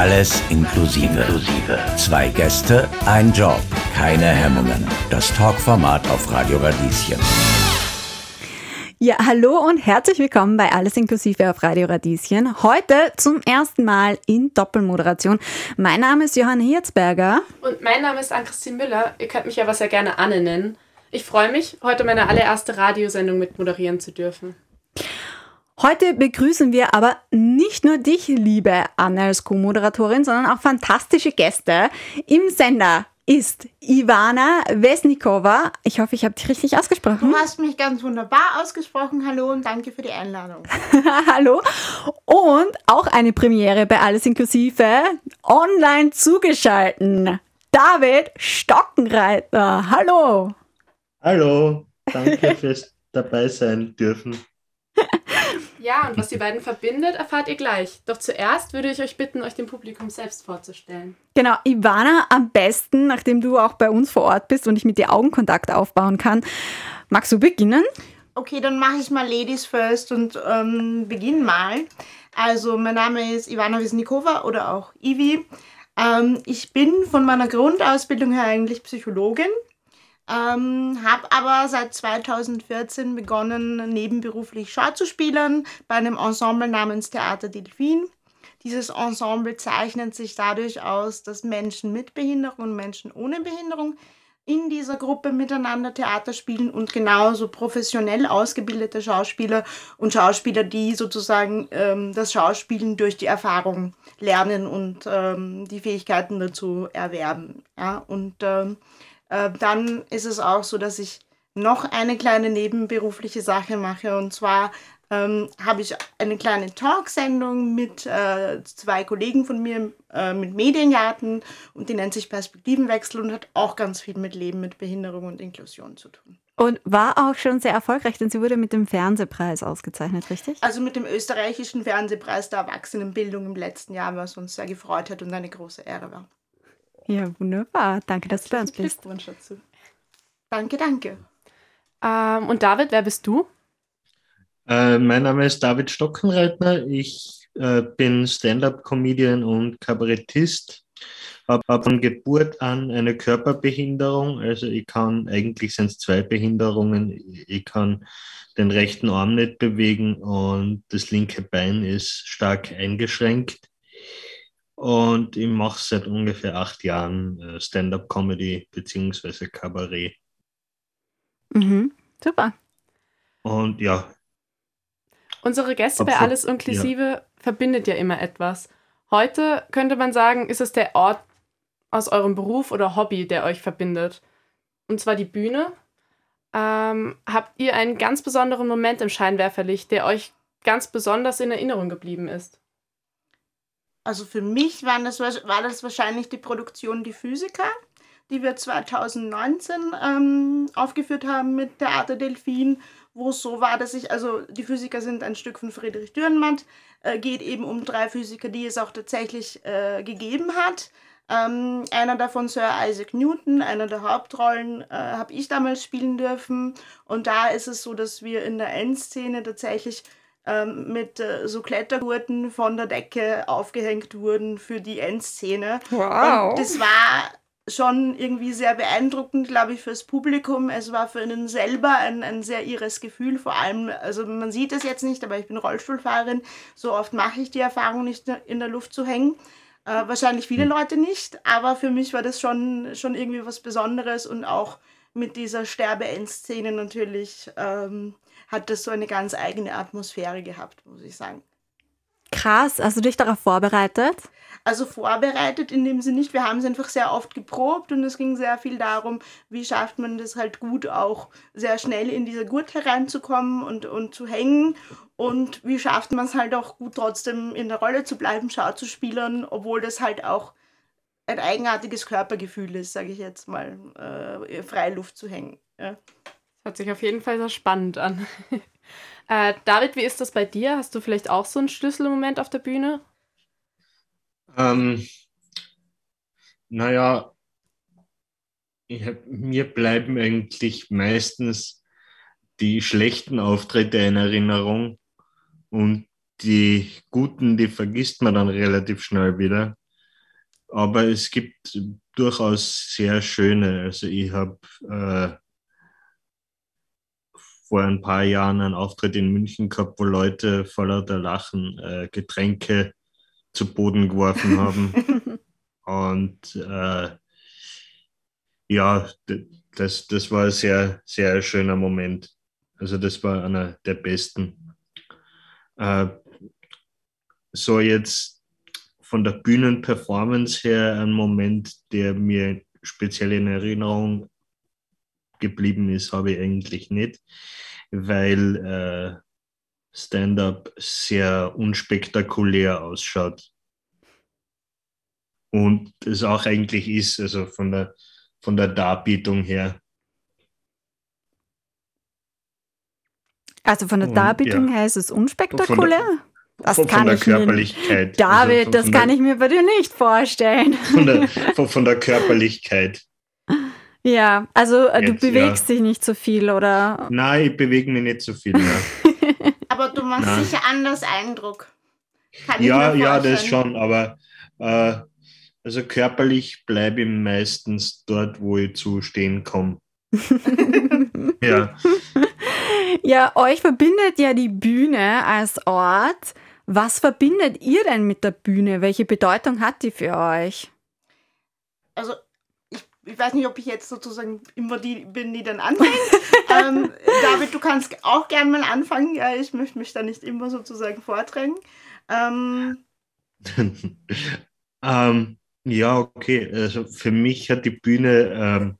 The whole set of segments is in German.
Alles inklusive. Zwei Gäste, ein Job, keine Hemmungen. Das Talkformat auf Radio Radieschen. Ja, hallo und herzlich willkommen bei Alles Inklusive auf Radio Radieschen. Heute zum ersten Mal in Doppelmoderation. Mein Name ist Johanna Hirzberger. Und mein Name ist Ann-Christine Müller. Ihr könnt mich aber sehr gerne Anne nennen. Ich freue mich, heute meine allererste Radiosendung mit moderieren zu dürfen. Heute begrüßen wir aber nicht nur dich, liebe Anne, als Co-Moderatorin, sondern auch fantastische Gäste im Sender ist Ivana Vesnikova. Ich hoffe, ich habe dich richtig ausgesprochen. Du hast mich ganz wunderbar ausgesprochen. Hallo und danke für die Einladung. Hallo. Und auch eine Premiere bei Alles Inklusive online zugeschalten. David Stockenreiter. Hallo. Hallo. Danke fürs dabei sein dürfen. Ja, und was die beiden verbindet, erfahrt ihr gleich. Doch zuerst würde ich euch bitten, euch dem Publikum selbst vorzustellen. Genau, Ivana, am besten, nachdem du auch bei uns vor Ort bist und ich mit dir Augenkontakt aufbauen kann. Magst du beginnen? Okay, dann mache ich mal Ladies first und ähm, beginne mal. Also, mein Name ist Ivana Wisnikova oder auch Ivi. Ähm, ich bin von meiner Grundausbildung her eigentlich Psychologin ähm, habe aber seit 2014 begonnen, nebenberuflich Schauzuspielern bei einem Ensemble namens Theater Delphin. Dieses Ensemble zeichnet sich dadurch aus, dass Menschen mit Behinderung und Menschen ohne Behinderung in dieser Gruppe miteinander Theater spielen und genauso professionell ausgebildete Schauspieler und Schauspieler, die sozusagen ähm, das Schauspielen durch die Erfahrung lernen und ähm, die Fähigkeiten dazu erwerben. Ja? Und ähm, äh, dann ist es auch so, dass ich noch eine kleine nebenberufliche Sache mache. Und zwar ähm, habe ich eine kleine Talksendung mit äh, zwei Kollegen von mir, äh, mit Mediengarten. Und die nennt sich Perspektivenwechsel und hat auch ganz viel mit Leben, mit Behinderung und Inklusion zu tun. Und war auch schon sehr erfolgreich, denn sie wurde mit dem Fernsehpreis ausgezeichnet, richtig? Also mit dem österreichischen Fernsehpreis der Erwachsenenbildung im letzten Jahr, was uns sehr gefreut hat und eine große Ehre war. Ja, wunderbar. Danke, dass du bei uns bist. Glückwunsch dazu. Danke, danke. Ähm, und David, wer bist du? Äh, mein Name ist David Stockenreitner. Ich äh, bin Stand-up-Comedian und Kabarettist. Habe hab von Geburt an eine Körperbehinderung. Also ich kann, eigentlich sind es zwei Behinderungen. Ich kann den rechten Arm nicht bewegen und das linke Bein ist stark eingeschränkt. Und ich mache seit ungefähr acht Jahren äh, Stand-up-Comedy bzw. Kabarett. Mhm, super. Und ja. Unsere Gäste bei Alles Inklusive ja. verbindet ja immer etwas. Heute könnte man sagen, ist es der Ort aus eurem Beruf oder Hobby, der euch verbindet. Und zwar die Bühne. Ähm, habt ihr einen ganz besonderen Moment im Scheinwerferlicht, der euch ganz besonders in Erinnerung geblieben ist? Also für mich waren das, war das wahrscheinlich die Produktion Die Physiker, die wir 2019 ähm, aufgeführt haben mit Theater Delphin, wo es so war, dass ich, also die Physiker sind ein Stück von Friedrich Dürrenmatt, äh, geht eben um drei Physiker, die es auch tatsächlich äh, gegeben hat. Ähm, einer davon Sir Isaac Newton, einer der Hauptrollen, äh, habe ich damals spielen dürfen. Und da ist es so, dass wir in der Endszene tatsächlich ähm, mit äh, so Klettergurten von der Decke aufgehängt wurden für die Endszene. Wow. Und das war schon irgendwie sehr beeindruckend, glaube ich, fürs Publikum. Es war für einen selber ein, ein sehr irres Gefühl, vor allem, also man sieht es jetzt nicht, aber ich bin Rollstuhlfahrerin, so oft mache ich die Erfahrung nicht in der Luft zu hängen. Äh, wahrscheinlich viele hm. Leute nicht, aber für mich war das schon, schon irgendwie was Besonderes und auch mit dieser Sterbeendszene natürlich ähm, hat das so eine ganz eigene Atmosphäre gehabt, muss ich sagen. Krass, hast du dich darauf vorbereitet? Also vorbereitet in dem Sinne nicht. Wir haben es einfach sehr oft geprobt und es ging sehr viel darum, wie schafft man das halt gut auch sehr schnell in dieser Gurt hereinzukommen und, und zu hängen und wie schafft man es halt auch gut trotzdem in der Rolle zu bleiben, Schau zu spielen, obwohl das halt auch ein eigenartiges Körpergefühl ist, sage ich jetzt mal, äh, Freiluft zu hängen. Ja. Hört sich auf jeden Fall sehr spannend an. äh, David, wie ist das bei dir? Hast du vielleicht auch so einen Schlüsselmoment auf der Bühne? Ähm, naja, hab, mir bleiben eigentlich meistens die schlechten Auftritte in Erinnerung und die guten, die vergisst man dann relativ schnell wieder. aber es gibt durchaus sehr schöne. Also ich habe äh, vor ein paar Jahren einen Auftritt in München gehabt, wo Leute voller der Lachen äh, Getränke zu Boden geworfen haben. Und äh, ja, das, das war ein sehr, sehr schöner Moment. Also das war einer der besten. Äh, so jetzt von der Bühnenperformance her ein Moment, der mir speziell in Erinnerung geblieben ist, habe ich eigentlich nicht, weil äh, Stand-up sehr unspektakulär ausschaut. Und es auch eigentlich ist, also von der, von der Darbietung her. Also von der Darbietung ja. her ist es unspektakulär? Das von, kann von der ich Körperlichkeit. Mir, David, also von, das kann der, ich mir bei dir nicht vorstellen. Von der, von, von der Körperlichkeit. Ja, also äh, Jetzt, du bewegst ja. dich nicht so viel, oder? Nein, ich bewege mich nicht so viel. Ja. aber du machst Nein. sicher anders Eindruck. Kann ja, ja, das schon, aber äh, also körperlich bleibe ich meistens dort, wo ich zu stehen komme. ja. Ja, euch verbindet ja die Bühne als Ort. Was verbindet ihr denn mit der Bühne? Welche Bedeutung hat die für euch? Also ich, weiß nicht, ob ich jetzt sozusagen immer die bin, die dann anfängt. ähm, David, du kannst auch gerne mal anfangen. Ja, ich möchte mich da nicht immer sozusagen vordrängen. Ähm, ähm, ja, okay. Also für mich hat die Bühne ähm,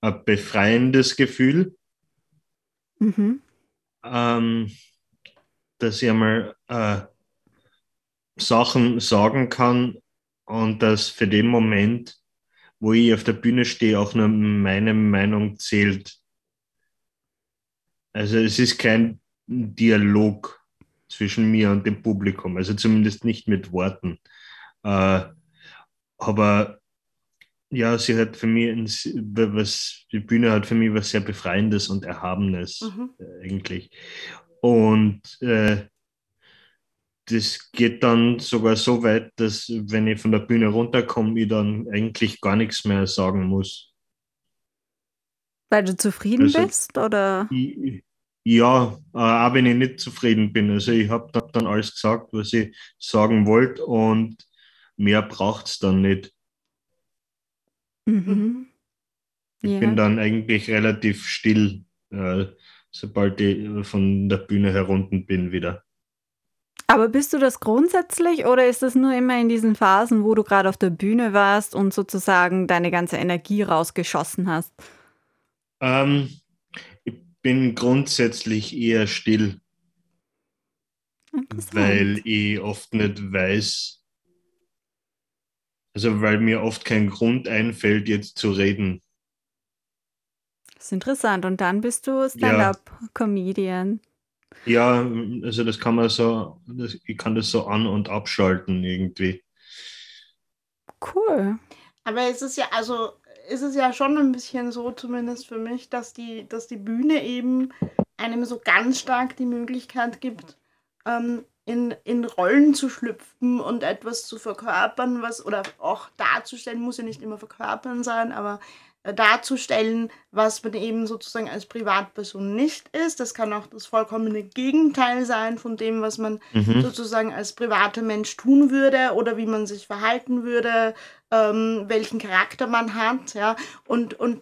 ein befreiendes Gefühl. Mhm. Ähm, dass ich einmal äh, Sachen sagen kann und dass für den Moment, wo ich auf der Bühne stehe, auch nur meine Meinung zählt. Also es ist kein Dialog zwischen mir und dem Publikum, also zumindest nicht mit Worten. Äh, aber ja, sie hat für mich, was, die Bühne hat für mich was sehr Befreiendes und Erhabenes mhm. Äh, eigentlich. Und äh, das geht dann sogar so weit, dass wenn ich von der Bühne runterkomme, ich dann eigentlich gar nichts mehr sagen muss. Weil du zufrieden also, bist, oder? Ich, ja, äh, auch wenn ich nicht zufrieden bin. Also ich habe dann alles gesagt, was ich sagen wollte und mehr braucht es dann nicht. Mhm. Ich ja. bin dann eigentlich relativ still, äh, sobald ich von der Bühne herunter bin wieder. Aber bist du das grundsätzlich oder ist das nur immer in diesen Phasen, wo du gerade auf der Bühne warst und sozusagen deine ganze Energie rausgeschossen hast? Ähm, ich bin grundsätzlich eher still, weil ich oft nicht weiß, also weil mir oft kein Grund einfällt, jetzt zu reden. Das ist interessant. Und dann bist du Stand-up-Comedian. Ja. Also das kann man so, das, ich kann das so an- und abschalten irgendwie. Cool. Aber es ist ja, also ist es ja schon ein bisschen so, zumindest für mich, dass die, dass die Bühne eben einem so ganz stark die Möglichkeit gibt, ähm, in, in Rollen zu schlüpfen und etwas zu verkörpern, was, oder auch darzustellen, muss ja nicht immer verkörpern sein, aber darzustellen, was man eben sozusagen als Privatperson nicht ist. Das kann auch das vollkommene Gegenteil sein von dem, was man mhm. sozusagen als privater Mensch tun würde oder wie man sich verhalten würde, ähm, welchen Charakter man hat. Ja? Und, und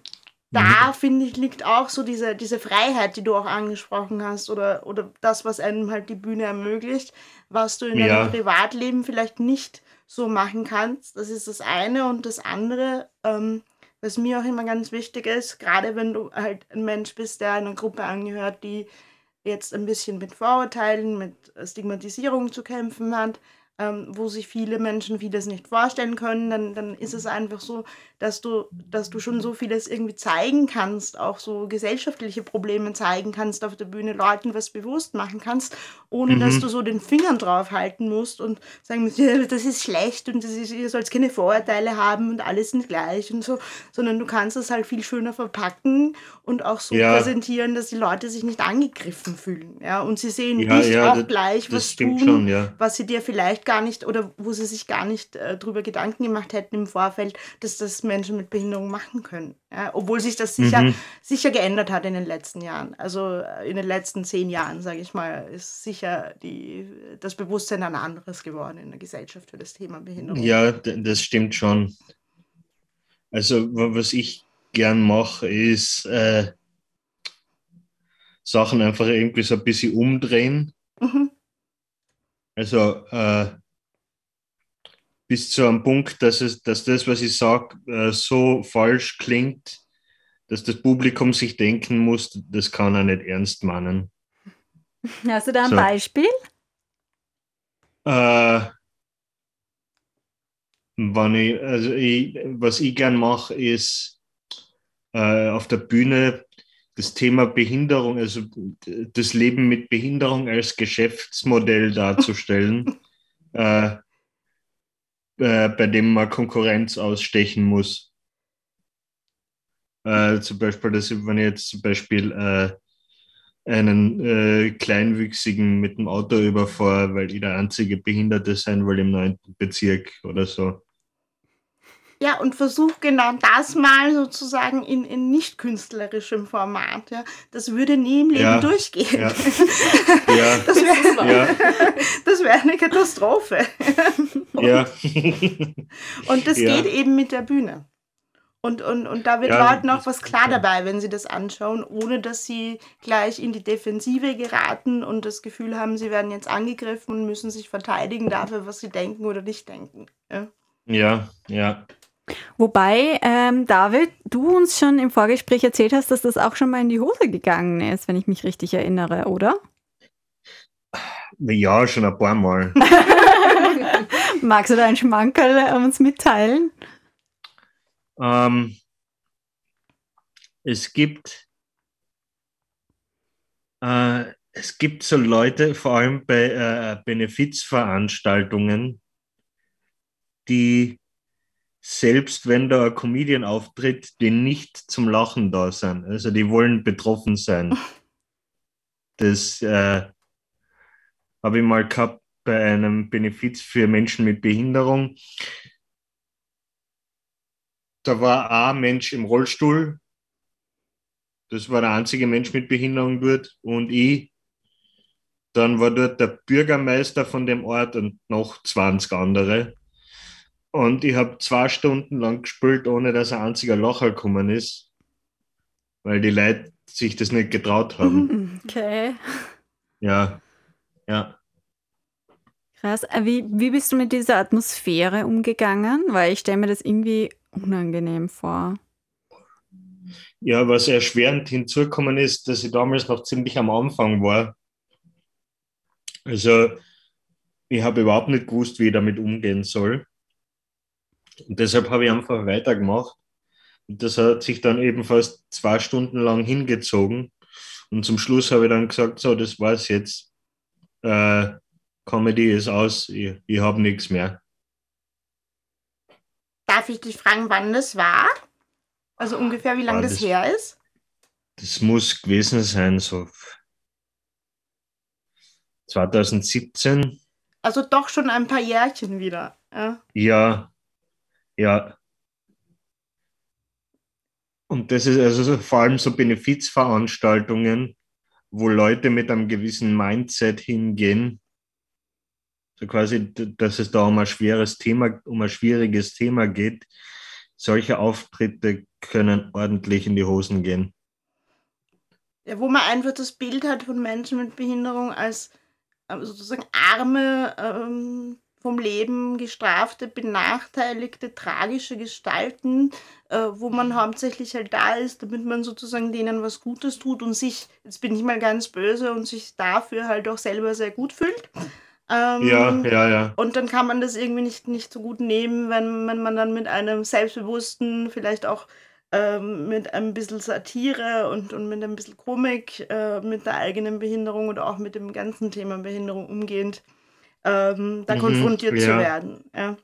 da mhm. finde ich, liegt auch so diese, diese Freiheit, die du auch angesprochen hast, oder, oder das, was einem halt die Bühne ermöglicht, was du in ja. deinem Privatleben vielleicht nicht so machen kannst. Das ist das eine. Und das andere, ähm, was mir auch immer ganz wichtig ist, gerade wenn du halt ein Mensch bist, der einer Gruppe angehört, die jetzt ein bisschen mit Vorurteilen, mit Stigmatisierung zu kämpfen hat, ähm, wo sich viele Menschen vieles nicht vorstellen können, dann, dann ist es einfach so, dass du, dass du schon so vieles irgendwie zeigen kannst, auch so gesellschaftliche Probleme zeigen kannst auf der Bühne, Leuten was bewusst machen kannst, ohne mhm. dass du so den Fingern drauf halten musst und sagen musst, ja, das ist schlecht und das ist, ihr sollt keine Vorurteile haben und alles sind gleich und so, sondern du kannst es halt viel schöner verpacken und auch so ja. präsentieren, dass die Leute sich nicht angegriffen fühlen. Ja? Und sie sehen ja, dich ja, auch das, gleich was tun, schon, was sie dir vielleicht gar nicht oder wo sie sich gar nicht äh, darüber Gedanken gemacht hätten im Vorfeld, dass das Menschen mit Behinderung machen können. Ja? Obwohl sich das sicher, mhm. sicher geändert hat in den letzten Jahren. Also äh, in den letzten zehn Jahren, sage ich mal, ist sicher die, das Bewusstsein ein anderes geworden in der Gesellschaft für das Thema Behinderung. Ja, das stimmt schon. Also was ich gern mache, ist äh, Sachen einfach irgendwie so ein bisschen umdrehen. Mhm. Also äh, bis zu einem Punkt, dass, es, dass das, was ich sage, äh, so falsch klingt, dass das Publikum sich denken muss, das kann er nicht ernst meinen. Hast du da ein so. Beispiel? Äh, wenn ich, also ich, was ich gern mache, ist äh, auf der Bühne das Thema Behinderung, also das Leben mit Behinderung als Geschäftsmodell darzustellen, äh, äh, bei dem man Konkurrenz ausstechen muss. Äh, zum Beispiel, dass wenn ich jetzt zum Beispiel äh, einen äh, Kleinwüchsigen mit dem Auto überfahre, weil ich der einzige Behinderte sein will im neunten Bezirk oder so. Ja, und versuch genau das mal sozusagen in, in nicht künstlerischem Format. Ja. Das würde nie im Leben ja, durchgehen. Ja. ja. Das wäre ja. wär eine Katastrophe. Und, ja. und das geht eben mit der Bühne. Und, und, und da wird Leuten auch was klar dabei, wenn sie das anschauen, ohne dass sie gleich in die Defensive geraten und das Gefühl haben, sie werden jetzt angegriffen und müssen sich verteidigen dafür, was sie denken oder nicht denken. Ja, ja. ja. Wobei, ähm, David, du uns schon im Vorgespräch erzählt hast, dass das auch schon mal in die Hose gegangen ist, wenn ich mich richtig erinnere, oder? Ja, schon ein paar Mal. Magst du da einen Schmankerl uns mitteilen? Ähm, es gibt äh, es gibt so Leute, vor allem bei äh, Benefizveranstaltungen, die selbst wenn da ein Comedian auftritt, die nicht zum Lachen da sind. Also die wollen betroffen sein. Das äh, habe ich mal gehabt bei einem Benefiz für Menschen mit Behinderung. Da war ein Mensch im Rollstuhl. Das war der einzige Mensch mit Behinderung dort und ich. Dann war dort der Bürgermeister von dem Ort und noch 20 andere. Und ich habe zwei Stunden lang gespielt, ohne dass ein einziger Lacher gekommen ist, weil die Leute sich das nicht getraut haben. Okay. Ja, ja. Krass. Äh, wie, wie bist du mit dieser Atmosphäre umgegangen? Weil ich stelle mir das irgendwie unangenehm vor. Ja, was erschwerend hinzugekommen ist, dass ich damals noch ziemlich am Anfang war. Also, ich habe überhaupt nicht gewusst, wie ich damit umgehen soll. Und deshalb habe ich einfach weitergemacht. Und das hat sich dann eben fast zwei Stunden lang hingezogen. Und zum Schluss habe ich dann gesagt, so, das war's jetzt. Äh, Comedy ist aus, ich, ich habe nichts mehr. Darf ich dich fragen, wann das war? Also ungefähr, wie lange das, das her ist? Das muss gewesen sein, so 2017. Also doch schon ein paar Jährchen wieder. Ja, ja ja. Und das ist also so, vor allem so Benefizveranstaltungen, wo Leute mit einem gewissen Mindset hingehen. So quasi, dass es da um ein schweres Thema, um ein schwieriges Thema geht. Solche Auftritte können ordentlich in die Hosen gehen. Ja, wo man einfach das Bild hat von Menschen mit Behinderung als äh, sozusagen arme ähm, vom Leben gestrafte, benachteiligte, tragische Gestalten, äh, wo man hauptsächlich halt da ist, damit man sozusagen denen was Gutes tut und sich, jetzt bin ich mal ganz böse, und sich dafür halt auch selber sehr gut fühlt. Ähm, ja, ja, ja. Und dann kann man das irgendwie nicht, nicht so gut nehmen, wenn, wenn man dann mit einem selbstbewussten, vielleicht auch ähm, mit ein bisschen Satire und, und mit ein bisschen Komik, äh, mit der eigenen Behinderung oder auch mit dem ganzen Thema Behinderung umgehend, ähm, da mhm, konfrontiert ja. zu werden. Ja.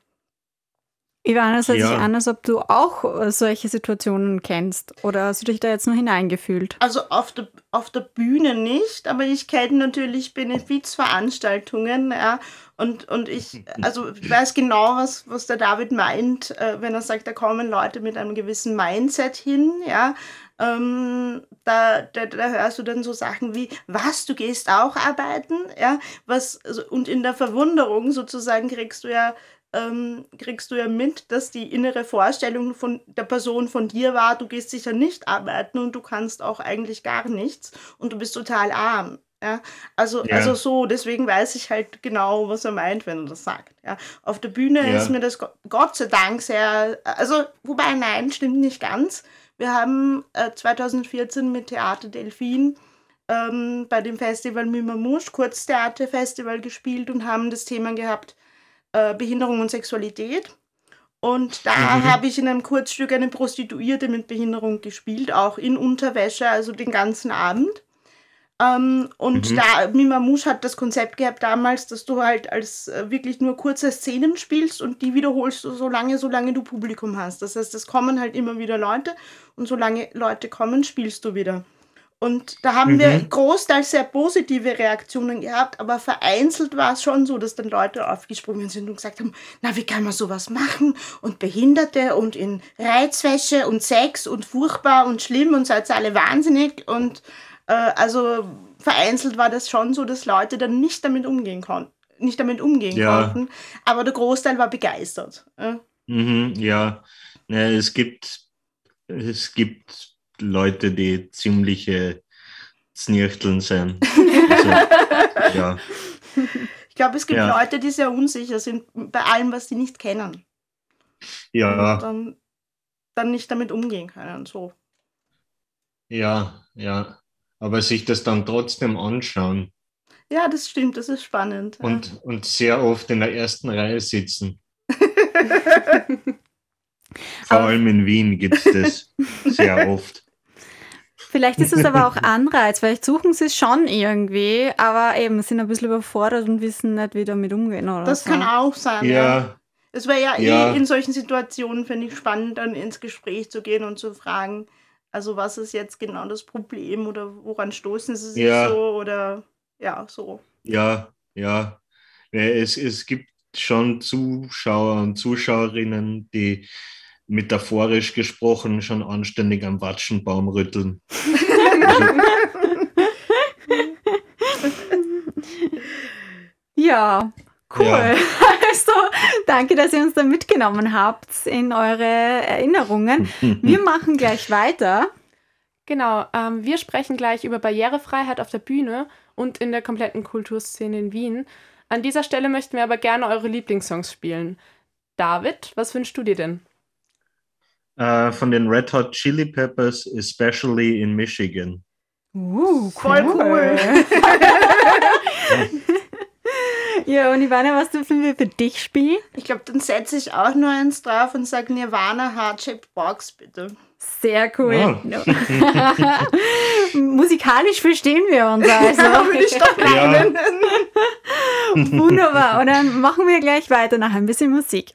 Ivana, es hört ja. sich an, als ob du auch äh, solche Situationen kennst. Oder hast du dich da jetzt nur hineingefühlt? Also auf der, auf der Bühne nicht, aber ich kenne natürlich Benefizveranstaltungen, ja. Und, und ich, also weiß genau, was, was der David meint, äh, wenn er sagt, da kommen Leute mit einem gewissen Mindset hin, ja. Ähm, da, da, da hörst du dann so Sachen wie, was, du gehst auch arbeiten, ja, was, also, und in der Verwunderung sozusagen kriegst du ja ähm, kriegst du ja mit, dass die innere Vorstellung von der Person von dir war, du gehst sicher nicht arbeiten und du kannst auch eigentlich gar nichts und du bist total arm. Ja, also, ja. also so, deswegen weiß ich halt genau, was er meint, wenn er das sagt. Ja, auf der Bühne ja. ist mir das Gott sei Dank sehr, also, wobei nein, stimmt nicht ganz. Wir haben äh, 2014 mit Theater Delfin ähm, bei dem Festival Mimamouche, Kurztheaterfestival gespielt und haben das Thema gehabt, äh, Behinderung und Sexualität. Und da mhm. habe ich in einem Kurzstück eine Prostituierte mit Behinderung gespielt, auch in Unterwäsche, also den ganzen Abend. Ähm, und mhm. da, Mima Musch hat das Konzept gehabt damals, dass du halt als äh, wirklich nur kurze Szenen spielst und die wiederholst du so lange, solange du Publikum hast. Das heißt, es kommen halt immer wieder Leute und solange Leute kommen, spielst du wieder. Und da haben mhm. wir großteils sehr positive Reaktionen gehabt, aber vereinzelt war es schon so, dass dann Leute aufgesprungen sind und gesagt haben, na, wie kann man sowas machen? Und Behinderte und in Reizwäsche und Sex und furchtbar und schlimm und seid alle wahnsinnig. Und also vereinzelt war das schon so, dass Leute dann nicht damit umgehen konnten. Nicht damit umgehen ja. konnten, aber der Großteil war begeistert. Ja, mhm, ja es gibt, es gibt Leute, die ziemliche Znirchteln sind. Also, ja. Ich glaube, es gibt ja. Leute, die sehr unsicher sind bei allem, was sie nicht kennen. Ja. Und dann, dann nicht damit umgehen können. So. Ja, ja. Aber sich das dann trotzdem anschauen. Ja, das stimmt, das ist spannend. Und, ja. und sehr oft in der ersten Reihe sitzen. Vor aber allem in Wien gibt es das sehr oft. Vielleicht ist es aber auch Anreiz, vielleicht suchen sie es schon irgendwie, aber eben sind ein bisschen überfordert und wissen nicht, wie damit umgehen. Oder das so. kann auch sein. Ja. ja. Es wäre ja, ja, eh in solchen Situationen, finde ich, spannend, dann ins Gespräch zu gehen und zu fragen, also was ist jetzt genau das Problem oder woran stoßen sie sich ja. so oder ja, so. Ja, ja. Es, es gibt schon Zuschauer und Zuschauerinnen, die metaphorisch gesprochen schon anständig am Watschenbaum rütteln. ja, cool. Ja. Also, danke, dass ihr uns da mitgenommen habt in eure Erinnerungen. Wir machen gleich weiter. Genau, ähm, wir sprechen gleich über Barrierefreiheit auf der Bühne und in der kompletten Kulturszene in Wien. An dieser Stelle möchten wir aber gerne eure Lieblingssongs spielen. David, was wünschst du dir denn? Uh, von den Red Hot Chili Peppers, especially in Michigan. Uh, voll cool. ja, und Ivana, was dürfen wir für dich spielen? Ich glaube, dann setze ich auch nur eins drauf und sage Nirvana Heart-Shaped Box, bitte. Sehr cool. Oh. Musikalisch verstehen wir uns also. Würde ich doch meinen. Ja. Wunderbar. Und dann machen wir gleich weiter nach ein bisschen Musik.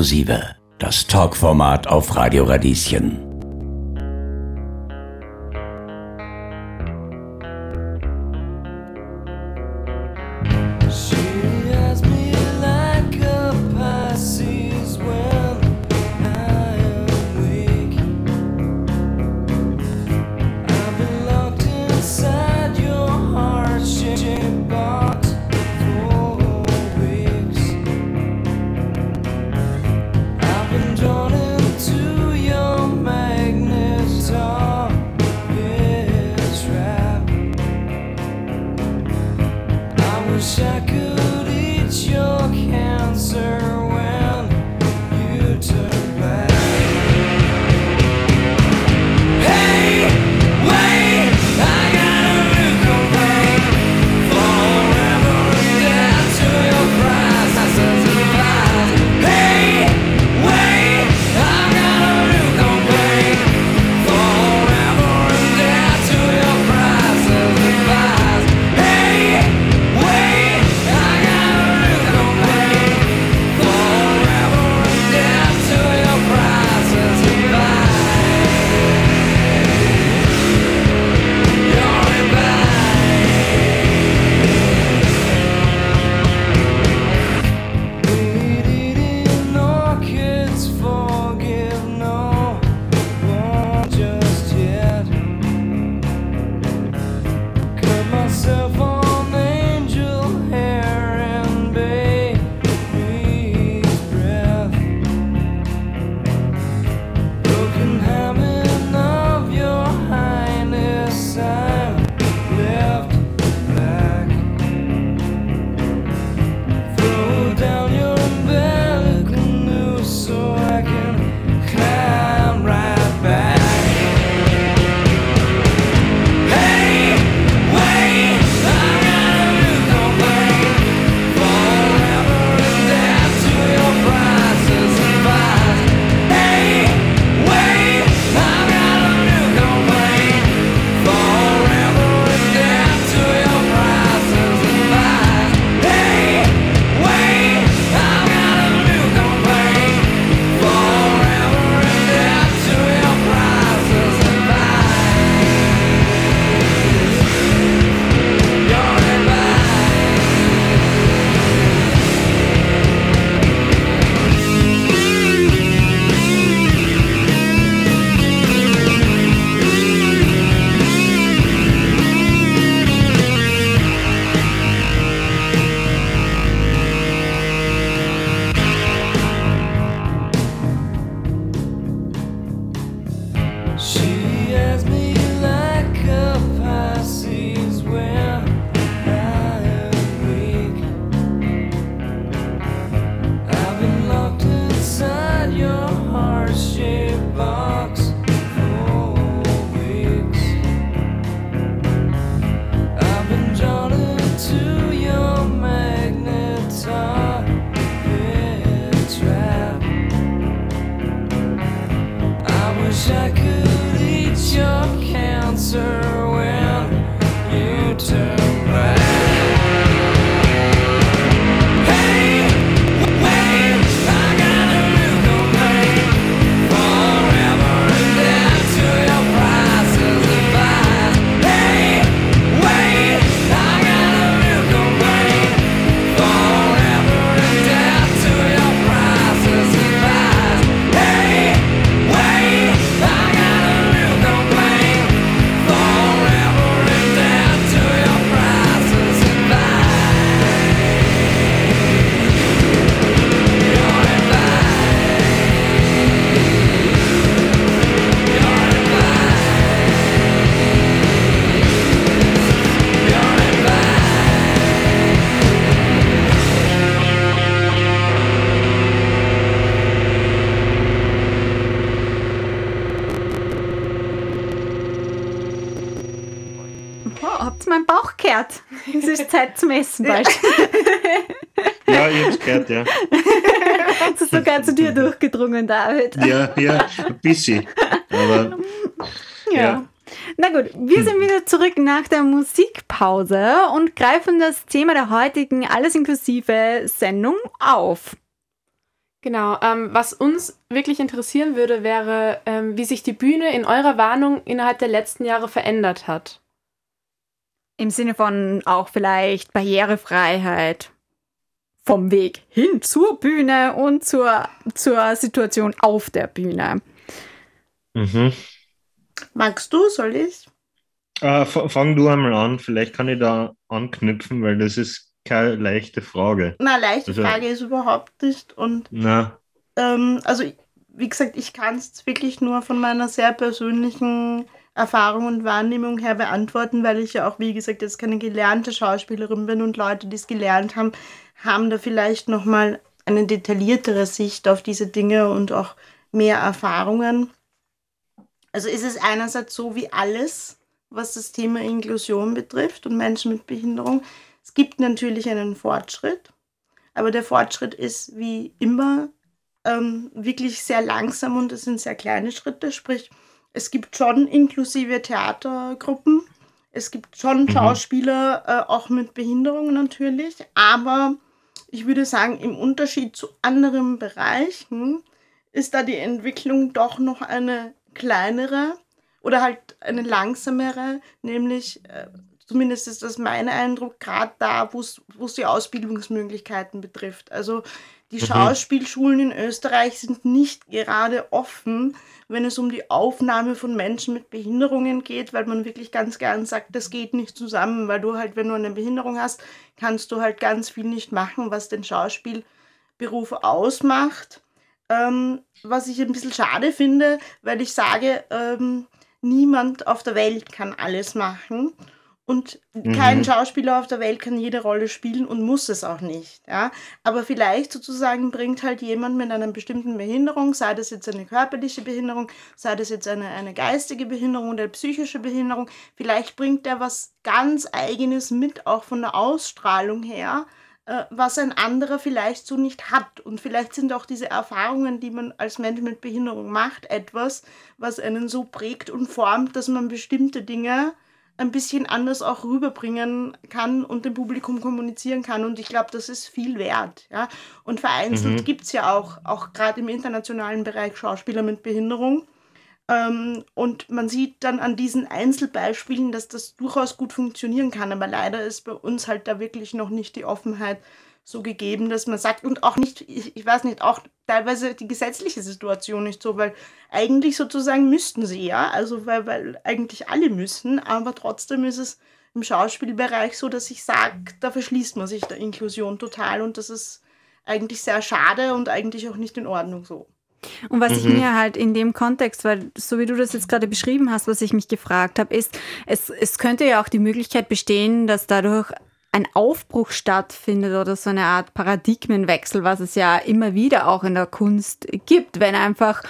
Inklusive. Das Talkformat auf Radio Radieschen. Essen bald. Ja, ich hab's gehört, ja. Das ist sogar zu dir durchgedrungen, David. Ja, ja, ein bisschen. Aber, ja. ja. Na gut, wir sind wieder zurück nach der Musikpause und greifen das Thema der heutigen Alles inklusive Sendung auf. Genau, ähm, was uns wirklich interessieren würde, wäre, ähm, wie sich die Bühne in eurer Warnung innerhalb der letzten Jahre verändert hat. Im Sinne von auch vielleicht Barrierefreiheit vom Weg hin zur Bühne und zur, zur Situation auf der Bühne. Mhm. Magst du, soll ich? Äh, fang du einmal an, vielleicht kann ich da anknüpfen, weil das ist keine leichte Frage. Na, leichte also, Frage ist überhaupt nicht. Und na. Ähm, also, wie gesagt, ich kann es wirklich nur von meiner sehr persönlichen Erfahrung und Wahrnehmung her beantworten, weil ich ja auch, wie gesagt, jetzt keine gelernte Schauspielerin bin und Leute, die es gelernt haben, haben da vielleicht nochmal eine detailliertere Sicht auf diese Dinge und auch mehr Erfahrungen. Also ist es einerseits so wie alles, was das Thema Inklusion betrifft und Menschen mit Behinderung. Es gibt natürlich einen Fortschritt, aber der Fortschritt ist wie immer ähm, wirklich sehr langsam und es sind sehr kleine Schritte. Sprich, es gibt schon inklusive Theatergruppen, es gibt schon mhm. Schauspieler, äh, auch mit Behinderung natürlich, aber ich würde sagen, im Unterschied zu anderen Bereichen ist da die Entwicklung doch noch eine kleinere oder halt eine langsamere, nämlich äh, zumindest ist das mein Eindruck, gerade da, wo es die Ausbildungsmöglichkeiten betrifft. Also die mhm. Schauspielschulen in Österreich sind nicht gerade offen, wenn es um die Aufnahme von Menschen mit Behinderungen geht, weil man wirklich ganz gern sagt, das geht nicht zusammen, weil du halt, wenn du eine Behinderung hast, kannst du halt ganz viel nicht machen, was den Schauspielberuf ausmacht. Ähm, was ich ein bisschen schade finde, weil ich sage, ähm, niemand auf der Welt kann alles machen. Und mhm. kein Schauspieler auf der Welt kann jede Rolle spielen und muss es auch nicht. Ja? Aber vielleicht sozusagen bringt halt jemand mit einer bestimmten Behinderung, sei das jetzt eine körperliche Behinderung, sei das jetzt eine, eine geistige Behinderung oder eine psychische Behinderung, vielleicht bringt der was ganz eigenes mit, auch von der Ausstrahlung her, äh, was ein anderer vielleicht so nicht hat. Und vielleicht sind auch diese Erfahrungen, die man als Mensch mit Behinderung macht, etwas, was einen so prägt und formt, dass man bestimmte Dinge ein bisschen anders auch rüberbringen kann und dem Publikum kommunizieren kann. Und ich glaube, das ist viel wert. Ja? Und vereinzelt mhm. gibt es ja auch, auch gerade im internationalen Bereich Schauspieler mit Behinderung. Ähm, und man sieht dann an diesen Einzelbeispielen, dass das durchaus gut funktionieren kann. Aber leider ist bei uns halt da wirklich noch nicht die Offenheit so gegeben, dass man sagt, und auch nicht, ich, ich weiß nicht, auch teilweise die gesetzliche Situation nicht so, weil eigentlich sozusagen müssten sie ja, also weil, weil eigentlich alle müssen, aber trotzdem ist es im Schauspielbereich so, dass ich sage, da verschließt man sich der Inklusion total und das ist eigentlich sehr schade und eigentlich auch nicht in Ordnung so. Und was mhm. ich mir halt in dem Kontext, weil so wie du das jetzt gerade beschrieben hast, was ich mich gefragt habe, ist, es, es könnte ja auch die Möglichkeit bestehen, dass dadurch ein Aufbruch stattfindet oder so eine Art Paradigmenwechsel, was es ja immer wieder auch in der Kunst gibt, wenn einfach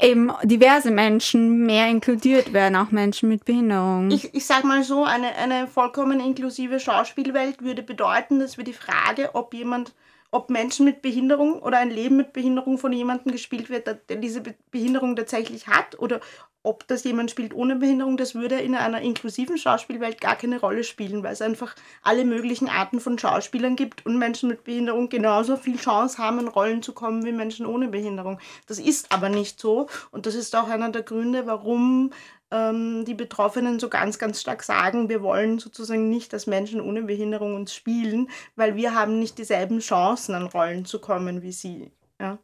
eben diverse Menschen mehr inkludiert werden, auch Menschen mit Behinderung. Ich, ich sage mal so, eine, eine vollkommen inklusive Schauspielwelt würde bedeuten, dass wir die Frage, ob jemand ob Menschen mit Behinderung oder ein Leben mit Behinderung von jemandem gespielt wird, der diese Behinderung tatsächlich hat oder ob das jemand spielt ohne Behinderung, das würde in einer inklusiven Schauspielwelt gar keine Rolle spielen, weil es einfach alle möglichen Arten von Schauspielern gibt und Menschen mit Behinderung genauso viel Chance haben, in Rollen zu kommen wie Menschen ohne Behinderung. Das ist aber nicht so und das ist auch einer der Gründe, warum ähm, die Betroffenen so ganz, ganz stark sagen, wir wollen sozusagen nicht, dass Menschen ohne Behinderung uns spielen, weil wir haben nicht dieselben Chancen, an Rollen zu kommen wie sie. Ja?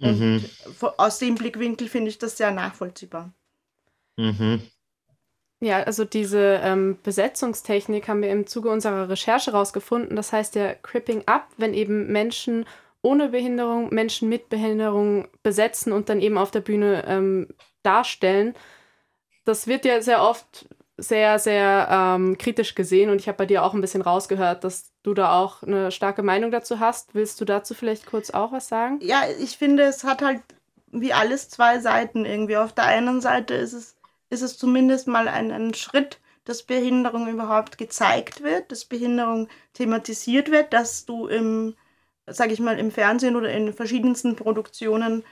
Und mhm. aus dem Blickwinkel finde ich das sehr nachvollziehbar. Mhm. Ja, also diese ähm, Besetzungstechnik haben wir im Zuge unserer Recherche herausgefunden. Das heißt ja Cripping Up, wenn eben Menschen ohne Behinderung Menschen mit Behinderung besetzen und dann eben auf der Bühne ähm, darstellen. Das wird ja sehr oft sehr, sehr ähm, kritisch gesehen und ich habe bei dir auch ein bisschen rausgehört, dass du da auch eine starke Meinung dazu hast. Willst du dazu vielleicht kurz auch was sagen? Ja, ich finde, es hat halt wie alles zwei Seiten irgendwie. Auf der einen Seite ist es ist es zumindest mal ein, ein Schritt, dass Behinderung überhaupt gezeigt wird, dass Behinderung thematisiert wird, dass du im, sage ich mal, im Fernsehen oder in verschiedensten Produktionen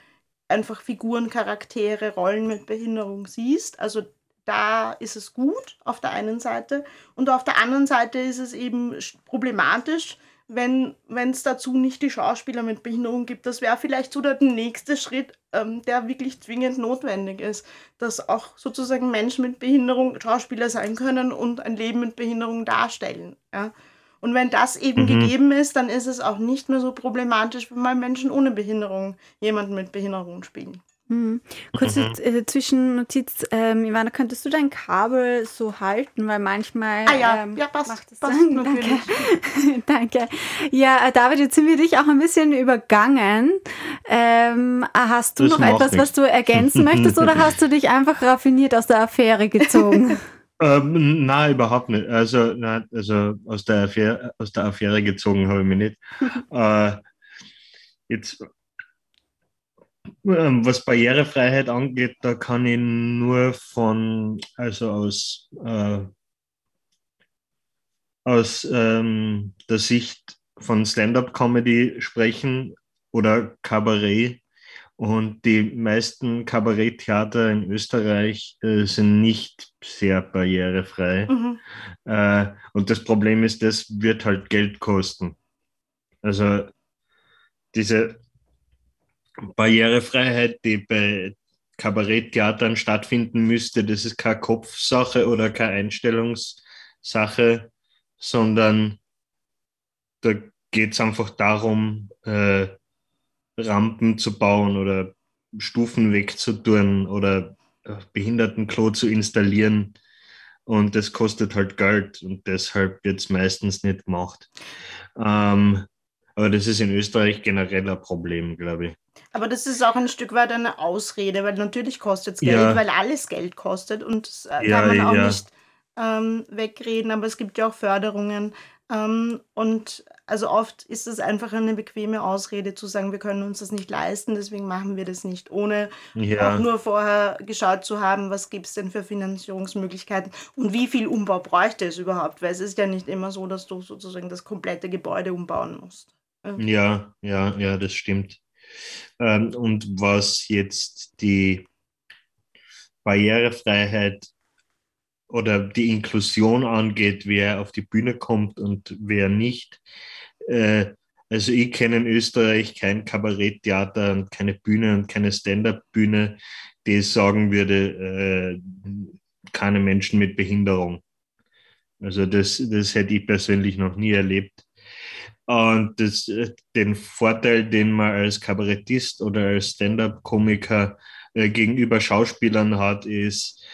einfach Figuren, Charaktere, Rollen mit Behinderung siehst. Also da ist es gut auf der einen Seite und auf der anderen Seite ist es eben problematisch, wenn es dazu nicht die Schauspieler mit Behinderung gibt. Das wäre vielleicht so der nächste Schritt, ähm, der wirklich zwingend notwendig ist, dass auch sozusagen Menschen mit Behinderung Schauspieler sein können und ein Leben mit Behinderung darstellen. Ja? Und wenn das eben mhm. gegeben ist, dann ist es auch nicht mehr so problematisch, wenn mal Menschen ohne Behinderung jemanden mit Behinderung spielen. Mhm. Kurze mhm. äh, Zwischennotiz, ähm, Ivana, könntest du dein Kabel so halten, weil manchmal ah, ja. Ähm, ja, passt, macht es passt dann. Danke. Danke. Ja, äh, David, jetzt sind wir dich auch ein bisschen übergangen. Ähm, hast du das noch etwas, was du ergänzen möchtest oder hast du dich einfach raffiniert aus der Affäre gezogen? Ähm, nein, überhaupt nicht. Also, nein, also aus, der Affäre, aus der Affäre gezogen habe ich mich nicht. äh, jetzt ähm, was Barrierefreiheit angeht, da kann ich nur von, also aus, äh, aus ähm, der Sicht von Stand-up-Comedy sprechen oder Kabarett. Und die meisten Kabaretttheater in Österreich äh, sind nicht sehr barrierefrei. Mhm. Äh, und das Problem ist, das wird halt Geld kosten. Also diese Barrierefreiheit, die bei Kabaretttheatern stattfinden müsste, das ist keine Kopfsache oder keine Einstellungssache, sondern da geht es einfach darum, äh, Rampen zu bauen oder Stufen wegzutun oder Behindertenklo zu installieren. Und das kostet halt Geld und deshalb wird es meistens nicht gemacht. Ähm, aber das ist in Österreich generell ein Problem, glaube ich. Aber das ist auch ein Stück weit eine Ausrede, weil natürlich kostet es Geld, ja. weil alles Geld kostet und das äh, ja, kann man auch ja. nicht ähm, wegreden, aber es gibt ja auch Förderungen. Ähm, und also oft ist es einfach eine bequeme Ausrede zu sagen, wir können uns das nicht leisten, deswegen machen wir das nicht, ohne auch nur vorher geschaut zu haben, was gibt es denn für Finanzierungsmöglichkeiten und wie viel Umbau bräuchte es überhaupt, weil es ist ja nicht immer so, dass du sozusagen das komplette Gebäude umbauen musst. Ja, ja, ja, das stimmt. Ähm, und was jetzt die Barrierefreiheit oder die Inklusion angeht, wer auf die Bühne kommt und wer nicht. Äh, also ich kenne in Österreich kein Kabaretttheater und keine Bühne und keine Stand-up-Bühne, die sagen würde, äh, keine Menschen mit Behinderung. Also das, das hätte ich persönlich noch nie erlebt. Und das, den Vorteil, den man als Kabarettist oder als Stand-up-Komiker äh, gegenüber Schauspielern hat, ist,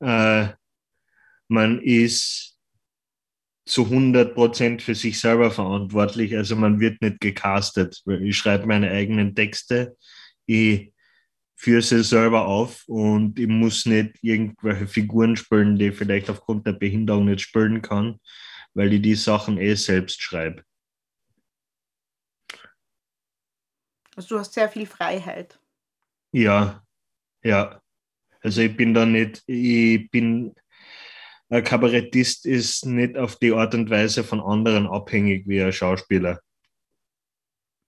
äh, man ist zu 100 Prozent für sich selber verantwortlich. Also man wird nicht gecastet. Ich schreibe meine eigenen Texte, ich führe sie selber auf und ich muss nicht irgendwelche Figuren spielen, die ich vielleicht aufgrund der Behinderung nicht spielen kann, weil ich die Sachen eh selbst schreibe. Also du hast sehr viel Freiheit. Ja, ja. Also ich bin da nicht, ich bin, ein Kabarettist ist nicht auf die Art und Weise von anderen abhängig wie ein Schauspieler.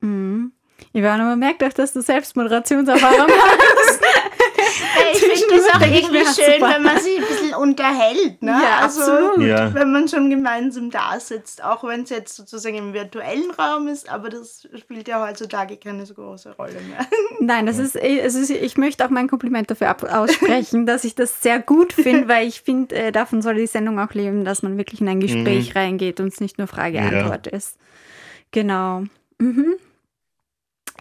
Mhm. Ivana, man merkt auch, dass du Selbstmoderationserfahrung hast ich finde es auch irgendwie schön, wenn man bisschen unterhält. Ne? Ja, also, absolut. Ja. Wenn man schon gemeinsam da sitzt, auch wenn es jetzt sozusagen im virtuellen Raum ist, aber das spielt ja heutzutage keine so große Rolle mehr. Nein, das ist, es ist ich möchte auch mein Kompliment dafür aussprechen, dass ich das sehr gut finde, weil ich finde, äh, davon soll die Sendung auch leben, dass man wirklich in ein Gespräch mhm. reingeht und es nicht nur Frage-Antwort ja. ist. Genau. Mhm.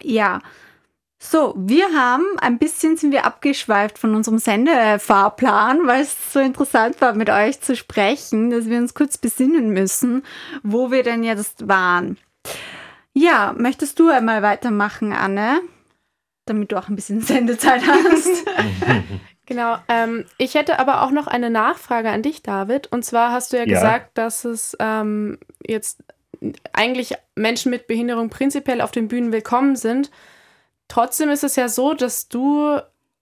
Ja. So, wir haben ein bisschen sind wir abgeschweift von unserem Sendefahrplan, weil es so interessant war, mit euch zu sprechen, dass wir uns kurz besinnen müssen, wo wir denn jetzt waren. Ja, möchtest du einmal weitermachen, Anne? Damit du auch ein bisschen Sendezeit hast. genau. Ähm, ich hätte aber auch noch eine Nachfrage an dich, David. Und zwar hast du ja, ja. gesagt, dass es ähm, jetzt eigentlich Menschen mit Behinderung prinzipiell auf den Bühnen willkommen sind. Trotzdem ist es ja so, dass du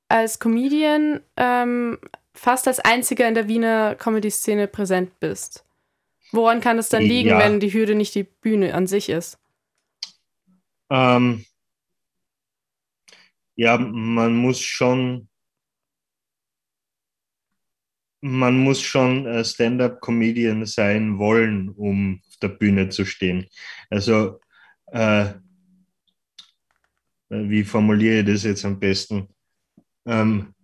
als Comedian ähm, fast als einziger in der Wiener Comedy-Szene präsent bist. Woran kann es dann liegen, ja. wenn die Hürde nicht die Bühne an sich ist? Ähm, ja, man muss schon man muss schon Stand-up-Comedian sein wollen, um auf der Bühne zu stehen. Also, äh, wie formuliere ich das jetzt am besten? Ähm,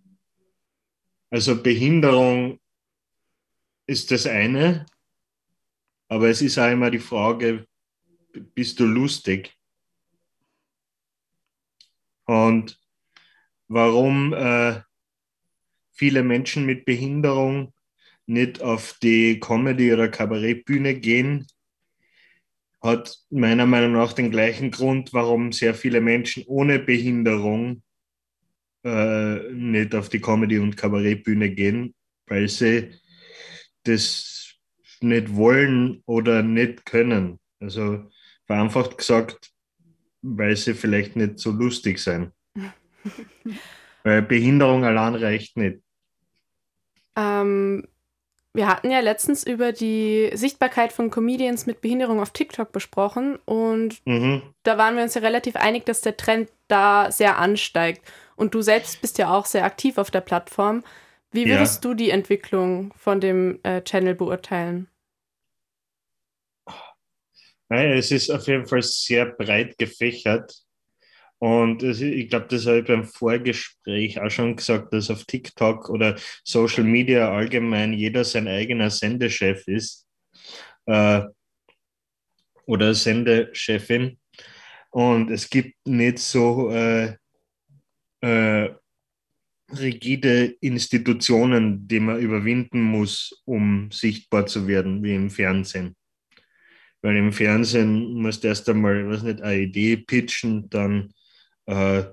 also Behinderung ist das eine, aber es ist auch immer die Frage, bist du lustig? Und warum äh, viele Menschen mit Behinderung nicht auf die Comedy- oder Kabarettbühne gehen, hat meiner Meinung nach den gleichen Grund, warum sehr viele Menschen ohne Behinderung äh, nicht auf die Comedy- und Kabarettbühne gehen, weil sie das nicht wollen oder nicht können. Also vereinfacht gesagt, weil sie vielleicht nicht so lustig sein. weil Behinderung allein reicht nicht. Ähm, wir hatten ja letztens über die Sichtbarkeit von Comedians mit Behinderung auf TikTok besprochen und mhm. da waren wir uns ja relativ einig, dass der Trend da sehr ansteigt. Und du selbst bist ja auch sehr aktiv auf der Plattform. Wie würdest ja. du die Entwicklung von dem äh, Channel beurteilen? Es ist auf jeden Fall sehr breit gefächert. Und ich glaube, das habe ich beim Vorgespräch auch schon gesagt, dass auf TikTok oder Social Media allgemein jeder sein eigener Sendechef ist äh, oder Sendechefin. Und es gibt nicht so äh, äh, rigide Institutionen, die man überwinden muss, um sichtbar zu werden, wie im Fernsehen. Weil im Fernsehen musst du erst einmal, was nicht, eine Idee pitchen, dann äh,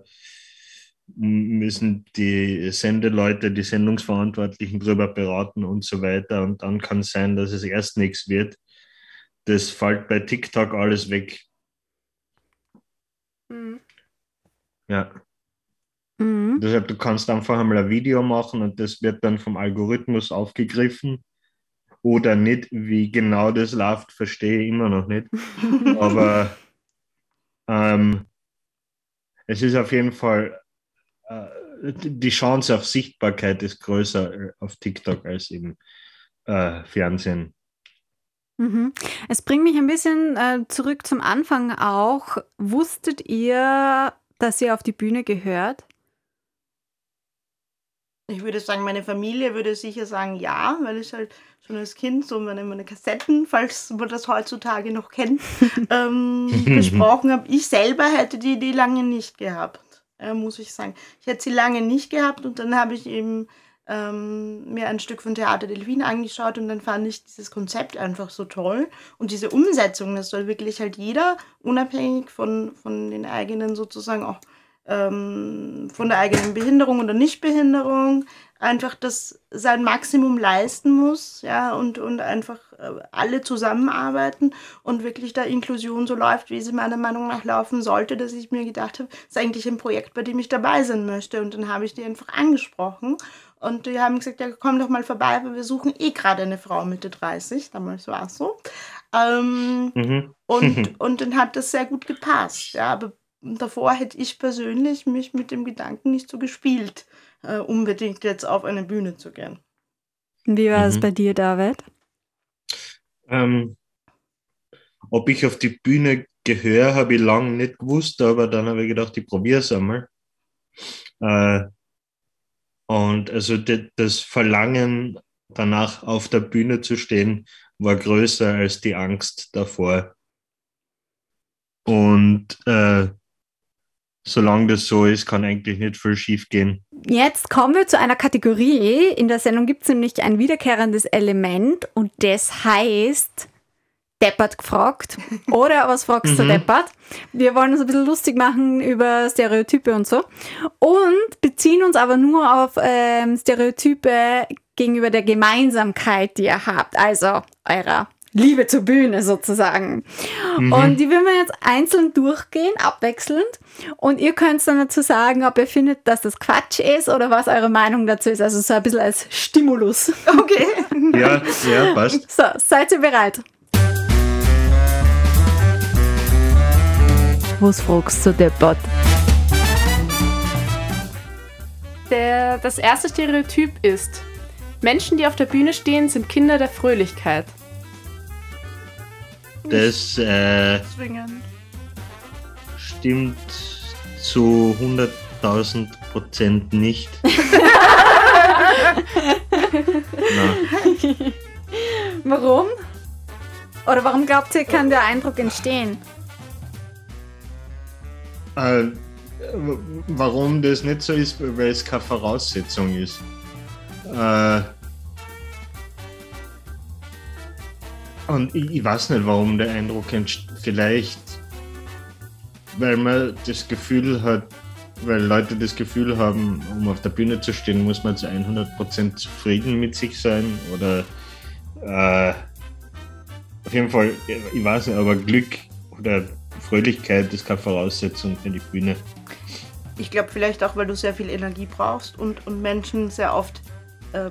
müssen die Sendeleute, die Sendungsverantwortlichen darüber beraten und so weiter. Und dann kann es sein, dass es erst nichts wird. Das fällt bei TikTok alles weg. Mhm. Ja. Mhm. Deshalb, du kannst einfach einmal ein Video machen und das wird dann vom Algorithmus aufgegriffen. Oder nicht, wie genau das läuft, verstehe ich immer noch nicht. Aber ähm, es ist auf jeden Fall, äh, die Chance auf Sichtbarkeit ist größer äh, auf TikTok als im äh, Fernsehen. Mhm. Es bringt mich ein bisschen äh, zurück zum Anfang auch. Wusstet ihr, dass ihr auf die Bühne gehört? Ich würde sagen, meine Familie würde sicher sagen ja, weil ich halt schon als Kind so meine, meine Kassetten, falls man das heutzutage noch kennt, ähm, besprochen habe. Ich selber hätte die Idee lange nicht gehabt, äh, muss ich sagen. Ich hätte sie lange nicht gehabt und dann habe ich eben ähm, mir ein Stück von Theater Delfin angeschaut und dann fand ich dieses Konzept einfach so toll und diese Umsetzung, das soll wirklich halt jeder, unabhängig von, von den eigenen sozusagen auch ähm, von der eigenen Behinderung oder Nichtbehinderung einfach das sein Maximum leisten muss, ja, und, und einfach äh, alle zusammenarbeiten und wirklich da Inklusion so läuft, wie sie meiner Meinung nach laufen sollte, dass ich mir gedacht habe, ist eigentlich ein Projekt, bei dem ich dabei sein möchte. Und dann habe ich die einfach angesprochen und die haben gesagt, ja, komm doch mal vorbei, weil wir suchen eh gerade eine Frau Mitte 30, damals war es so. Ähm, mhm. und, und dann hat das sehr gut gepasst, ja, aber davor hätte ich persönlich mich mit dem Gedanken nicht so gespielt, äh, unbedingt jetzt auf eine Bühne zu gehen. Wie war es mhm. bei dir, David? Ähm, ob ich auf die Bühne gehöre, habe ich lange nicht gewusst, aber dann habe ich gedacht, ich probiere es einmal. Äh, und also das Verlangen danach auf der Bühne zu stehen, war größer als die Angst davor. Und äh, solange das so ist, kann eigentlich nicht viel schief gehen. Jetzt kommen wir zu einer Kategorie. In der Sendung gibt es nämlich ein wiederkehrendes Element und das heißt deppert gefragt. Oder was fragst du mhm. deppert? Wir wollen uns ein bisschen lustig machen über Stereotype und so. Und beziehen uns aber nur auf ähm, Stereotype gegenüber der Gemeinsamkeit, die ihr habt. Also eurer Liebe zur Bühne sozusagen. Mhm. Und die will wir jetzt einzeln durchgehen, abwechselnd. Und ihr könnt dann dazu sagen, ob ihr findet, dass das Quatsch ist oder was eure Meinung dazu ist. Also so ein bisschen als Stimulus. Okay. Ja, ja, passt. So, seid ihr bereit? Was fragst du, Deppert? Der, das erste Stereotyp ist, Menschen, die auf der Bühne stehen, sind Kinder der Fröhlichkeit. Das äh, stimmt zu 100.000 Prozent nicht. warum? Oder warum glaubt ihr, kann der Eindruck entstehen? Äh, warum das nicht so ist, weil es keine Voraussetzung ist. Äh, und ich, ich, weiß nicht, warum der Eindruck entsteht. Vielleicht, weil man das Gefühl hat, weil Leute das Gefühl haben, um auf der Bühne zu stehen, muss man zu 100% zufrieden mit sich sein oder äh, auf jeden Fall, ich weiß nicht, aber Glück oder Fröhlichkeit ist keine Voraussetzung für die Bühne. Ich glaube vielleicht auch, weil du sehr viel Energie brauchst und, und Menschen sehr oft äh,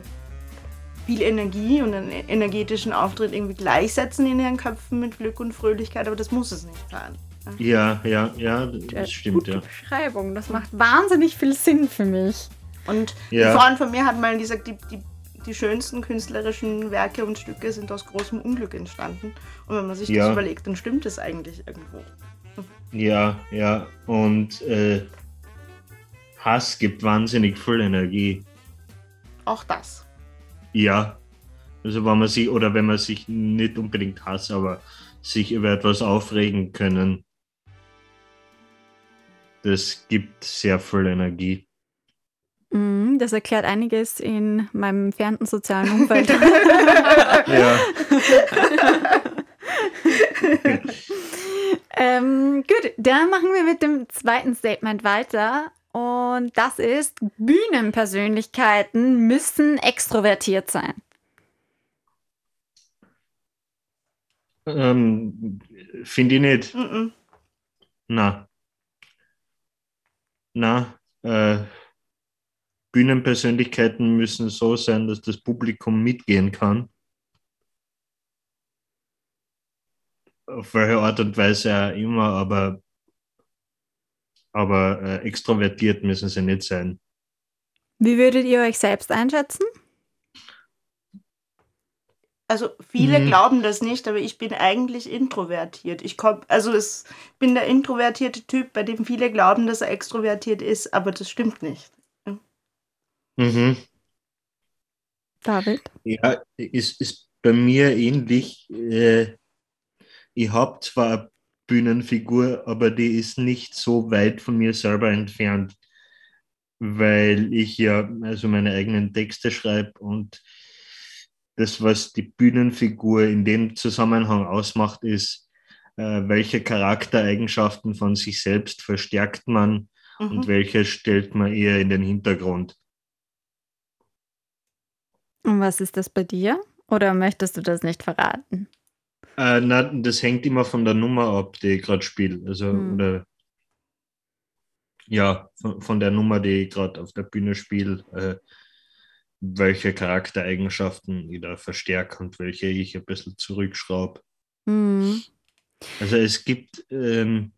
viel Energie und einen energetischen Auftritt irgendwie gleichsetzen in ihren Köpfen mit Glück und Fröhlichkeit, aber das muss es nicht sein. Ja, ja, ja, das, das stimmt, gute ja. Beschreibung, das macht wahnsinnig viel Sinn für mich. Und ja. die Freund von mir hat mal gesagt, die, die, die schönsten künstlerischen Werke und Stücke sind aus großem Unglück entstanden. Und wenn man sich ja. das überlegt, dann stimmt es eigentlich irgendwo. Ja, ja. Und äh, Hass gibt wahnsinnig viel Energie. Auch das. Ja. Also wenn man sich, oder wenn man sich nicht unbedingt hasst, aber sich über etwas aufregen können, das gibt sehr viel Energie. Mhm, das erklärt einiges in meinem entfernten sozialen Umfeld. ja. ähm, gut, dann machen wir mit dem zweiten Statement weiter. Und das ist, Bühnenpersönlichkeiten müssen extrovertiert sein. Ähm, Finde ich nicht. Mm -mm. Na. Na. Äh, Bühnenpersönlichkeiten müssen so sein, dass das Publikum mitgehen kann. Auf welche Art und Weise auch immer, aber aber äh, extrovertiert müssen sie nicht sein. Wie würdet ihr euch selbst einschätzen? Also viele hm. glauben das nicht, aber ich bin eigentlich introvertiert. Ich komm, also es bin der introvertierte Typ, bei dem viele glauben, dass er extrovertiert ist, aber das stimmt nicht. Mhm. David? Ja, ist, ist bei mir ähnlich. Äh, ich habe zwar Bühnenfigur, aber die ist nicht so weit von mir selber entfernt, weil ich ja also meine eigenen Texte schreibe und das, was die Bühnenfigur in dem Zusammenhang ausmacht, ist, äh, welche Charaktereigenschaften von sich selbst verstärkt man mhm. und welche stellt man eher in den Hintergrund. Und was ist das bei dir? Oder möchtest du das nicht verraten? Äh, na, das hängt immer von der Nummer ab, die ich gerade spiele. Also, hm. oder, ja, von, von, der Nummer, die ich gerade auf der Bühne spiele, äh, welche Charaktereigenschaften ich da verstärke und welche ich ein bisschen zurückschraube. Hm. Also es gibt ähm,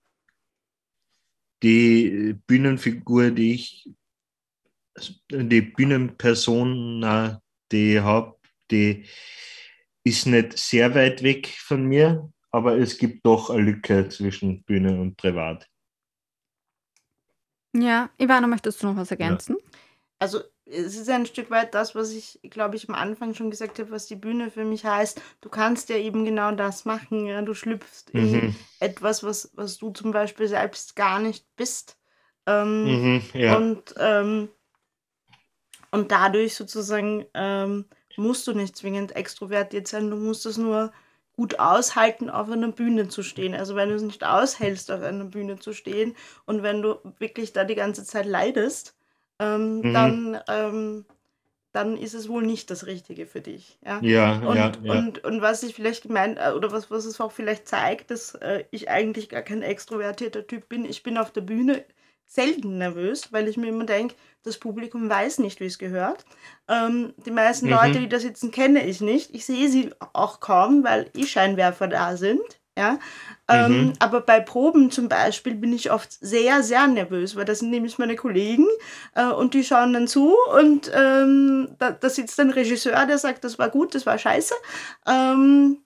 die Bühnenfigur, die ich, also die Bühnenperson, die ich habe, die ist nicht sehr weit weg von mir, aber es gibt doch eine Lücke zwischen Bühne und Privat. Ja, Ivana, möchtest du noch was ergänzen? Ja. Also es ist ein Stück weit das, was ich, glaube ich, am Anfang schon gesagt habe, was die Bühne für mich heißt. Du kannst ja eben genau das machen. Ja? Du schlüpfst mhm. in etwas, was, was du zum Beispiel selbst gar nicht bist. Ähm, mhm, ja. Und ähm, und dadurch sozusagen ähm, musst du nicht zwingend extrovertiert sein, du musst es nur gut aushalten, auf einer Bühne zu stehen. Also wenn du es nicht aushältst, auf einer Bühne zu stehen und wenn du wirklich da die ganze Zeit leidest, ähm, mhm. dann, ähm, dann ist es wohl nicht das Richtige für dich. Ja, ja, und, ja, ja. Und, und was ich vielleicht gemeint, äh, oder was, was es auch vielleicht zeigt, dass äh, ich eigentlich gar kein extrovertierter Typ bin. Ich bin auf der Bühne selten nervös, weil ich mir immer denke, das Publikum weiß nicht, wie es gehört. Ähm, die meisten mhm. Leute, die da sitzen, kenne ich nicht. Ich sehe sie auch kaum, weil E-Scheinwerfer da sind. Ja? Ähm, mhm. Aber bei Proben zum Beispiel bin ich oft sehr, sehr nervös, weil das sind nämlich meine Kollegen äh, und die schauen dann zu und ähm, da, da sitzt ein Regisseur, der sagt, das war gut, das war scheiße. Ähm,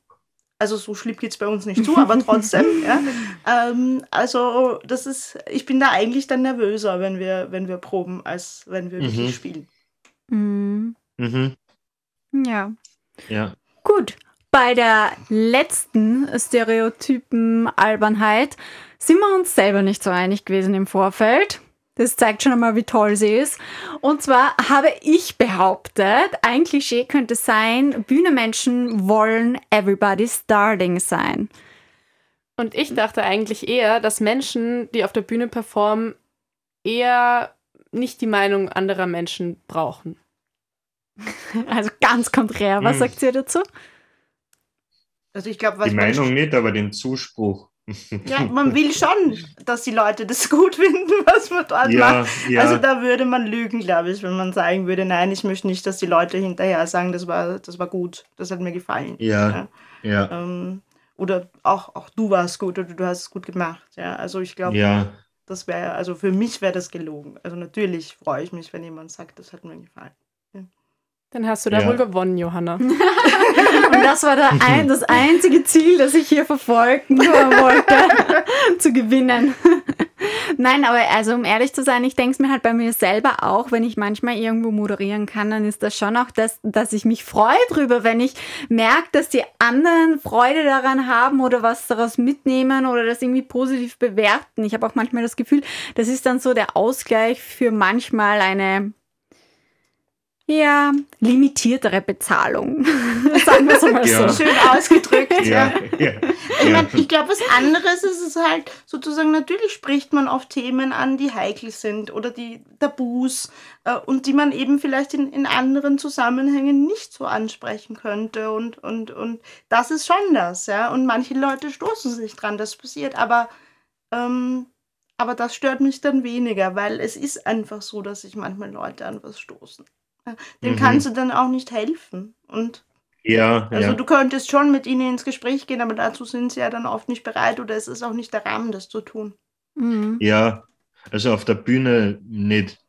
also so schlimm geht es bei uns nicht zu, aber trotzdem. ja. Ähm, also das ist, ich bin da eigentlich dann nervöser, wenn wir, wenn wir proben, als wenn wir mhm. wirklich spielen. Mhm. Mhm. Ja. Ja. Gut. Bei der letzten Stereotypen-Albernheit sind wir uns selber nicht so einig gewesen im Vorfeld. Das zeigt schon einmal, wie toll sie ist. Und zwar habe ich behauptet, ein Klischee könnte sein, Bühnenmenschen wollen everybody's darling sein. Und ich dachte eigentlich eher, dass Menschen, die auf der Bühne performen, eher nicht die Meinung anderer Menschen brauchen. Also ganz konträr. Was hm. sagt ihr dazu? Also ich glaube, die Meinung nicht, aber den Zuspruch. Ja, man will schon, dass die Leute das gut finden, was man dort ja, macht. Ja. Also da würde man lügen, glaube ich, wenn man sagen würde, nein, ich möchte nicht, dass die Leute hinterher sagen, das war, das war gut, das hat mir gefallen. Ja. ja. ja. Ähm, oder auch, auch du warst gut oder du hast es gut gemacht. Ja, also ich glaube, ja. das wäre, also für mich wäre das gelogen. Also natürlich freue ich mich, wenn jemand sagt, das hat mir gefallen. Dann hast du da ja. wohl gewonnen, Johanna. Und das war ein, das einzige Ziel, das ich hier verfolgen wollte, zu gewinnen. Nein, aber also um ehrlich zu sein, ich denke es mir halt bei mir selber auch, wenn ich manchmal irgendwo moderieren kann, dann ist das schon auch das, dass ich mich freue drüber, wenn ich merke, dass die anderen Freude daran haben oder was daraus mitnehmen oder das irgendwie positiv bewerten. Ich habe auch manchmal das Gefühl, das ist dann so der Ausgleich für manchmal eine ja, limitiertere Bezahlung. Sagen wir es mal ja. so. Schön ausgedrückt. ja. ja. Ich, mein, ich glaube, was anderes ist es halt sozusagen, natürlich spricht man auf Themen an, die heikel sind oder die Tabus äh, und die man eben vielleicht in, in anderen Zusammenhängen nicht so ansprechen könnte. Und, und, und das ist schon das, ja. Und manche Leute stoßen sich dran, das passiert, aber ähm, aber das stört mich dann weniger, weil es ist einfach so, dass sich manchmal Leute an was stoßen. Dem mhm. kannst du dann auch nicht helfen. Und ja, also ja. du könntest schon mit ihnen ins Gespräch gehen, aber dazu sind sie ja dann oft nicht bereit oder es ist auch nicht der Rahmen, das zu tun. Mhm. Ja, also auf der Bühne nicht.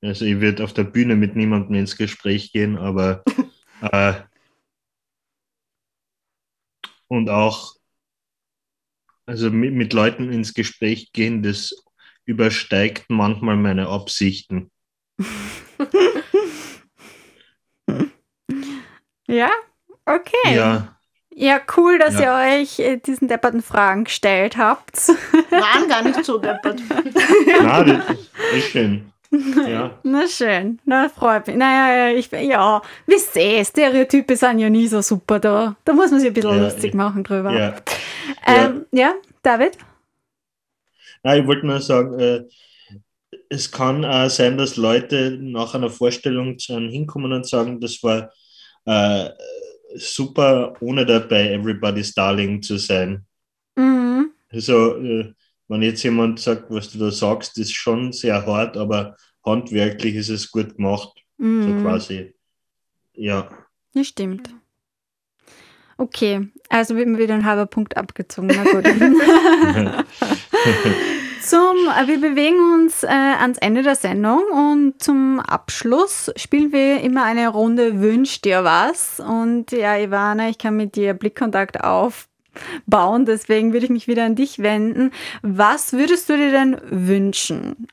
Also ich würde auf der Bühne mit niemandem ins Gespräch gehen, aber äh, und auch also mit, mit Leuten ins Gespräch gehen, das übersteigt manchmal meine Absichten. ja, okay. Ja. Ja, cool, dass ja. ihr euch äh, diesen depperten Fragen gestellt habt. Waren gar nicht so deppert. Na, das ist schön. Ja. Na schön, na freut mich. Naja, ich, ja, wisst ihr, Stereotype sind ja nie so super da. Da muss man sich ein bisschen ja, lustig machen drüber. Ja, ähm, ja. David? Na, ich wollte nur sagen, äh, es kann auch sein, dass Leute nach einer Vorstellung zu einem hinkommen und sagen, das war äh, super, ohne dabei Everybody's Darling zu sein. Mhm. Also, äh, wenn jetzt jemand sagt, was du da sagst, ist schon sehr hart, aber handwerklich ist es gut gemacht. Mhm. So quasi. Ja. Das stimmt. Okay, also wird mir wieder ein halber Punkt abgezogen. Na gut. Zum, äh, wir bewegen uns äh, ans Ende der Sendung und zum Abschluss spielen wir immer eine Runde Wünsch dir was. Und ja, Ivana, ich kann mit dir Blickkontakt aufbauen, deswegen würde ich mich wieder an dich wenden. Was würdest du dir denn wünschen?